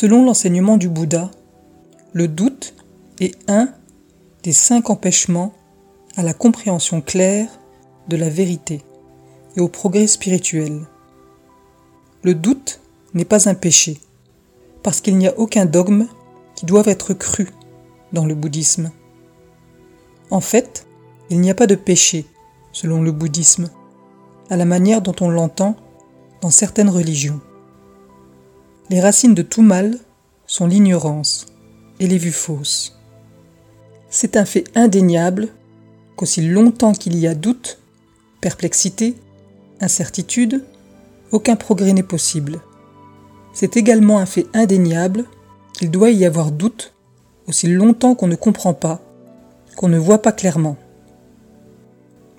Selon l'enseignement du Bouddha, le doute est un des cinq empêchements à la compréhension claire de la vérité et au progrès spirituel. Le doute n'est pas un péché, parce qu'il n'y a aucun dogme qui doive être cru dans le bouddhisme. En fait, il n'y a pas de péché, selon le bouddhisme, à la manière dont on l'entend dans certaines religions. Les racines de tout mal sont l'ignorance et les vues fausses. C'est un fait indéniable qu'aussi longtemps qu'il y a doute, perplexité, incertitude, aucun progrès n'est possible. C'est également un fait indéniable qu'il doit y avoir doute aussi longtemps qu'on ne comprend pas, qu'on ne voit pas clairement.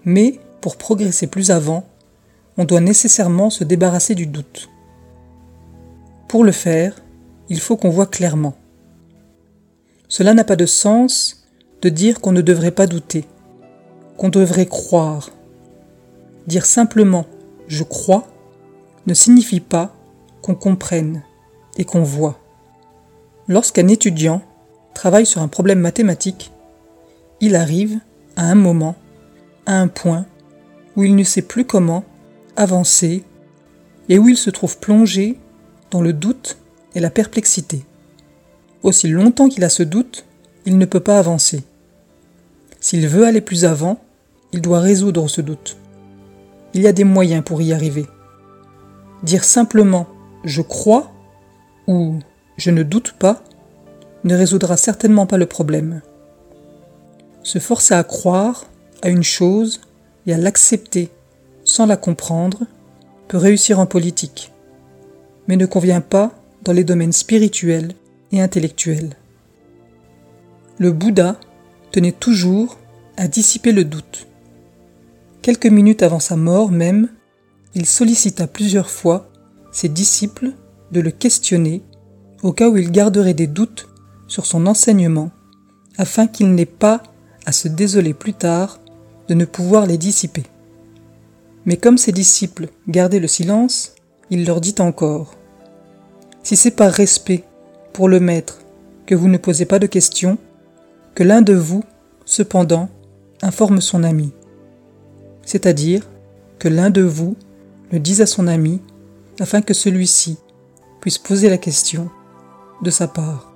Mais, pour progresser plus avant, on doit nécessairement se débarrasser du doute. Pour le faire, il faut qu'on voit clairement. Cela n'a pas de sens de dire qu'on ne devrait pas douter, qu'on devrait croire. Dire simplement je crois ne signifie pas qu'on comprenne et qu'on voit. Lorsqu'un étudiant travaille sur un problème mathématique, il arrive à un moment, à un point où il ne sait plus comment avancer et où il se trouve plongé dans le doute et la perplexité. Aussi longtemps qu'il a ce doute, il ne peut pas avancer. S'il veut aller plus avant, il doit résoudre ce doute. Il y a des moyens pour y arriver. Dire simplement je crois ou je ne doute pas ne résoudra certainement pas le problème. Se forcer à croire à une chose et à l'accepter sans la comprendre peut réussir en politique, mais ne convient pas dans les domaines spirituels et intellectuels. Le Bouddha tenait toujours à dissiper le doute. Quelques minutes avant sa mort même, il sollicita plusieurs fois ses disciples de le questionner au cas où il garderait des doutes sur son enseignement, afin qu'il n'ait pas à se désoler plus tard de ne pouvoir les dissiper. Mais comme ses disciples gardaient le silence, il leur dit encore Si c'est par respect pour le maître que vous ne posez pas de questions, que l'un de vous, cependant, informe son ami. C'est-à-dire que l'un de vous le dise à son ami afin que celui-ci puisse poser la question de sa part.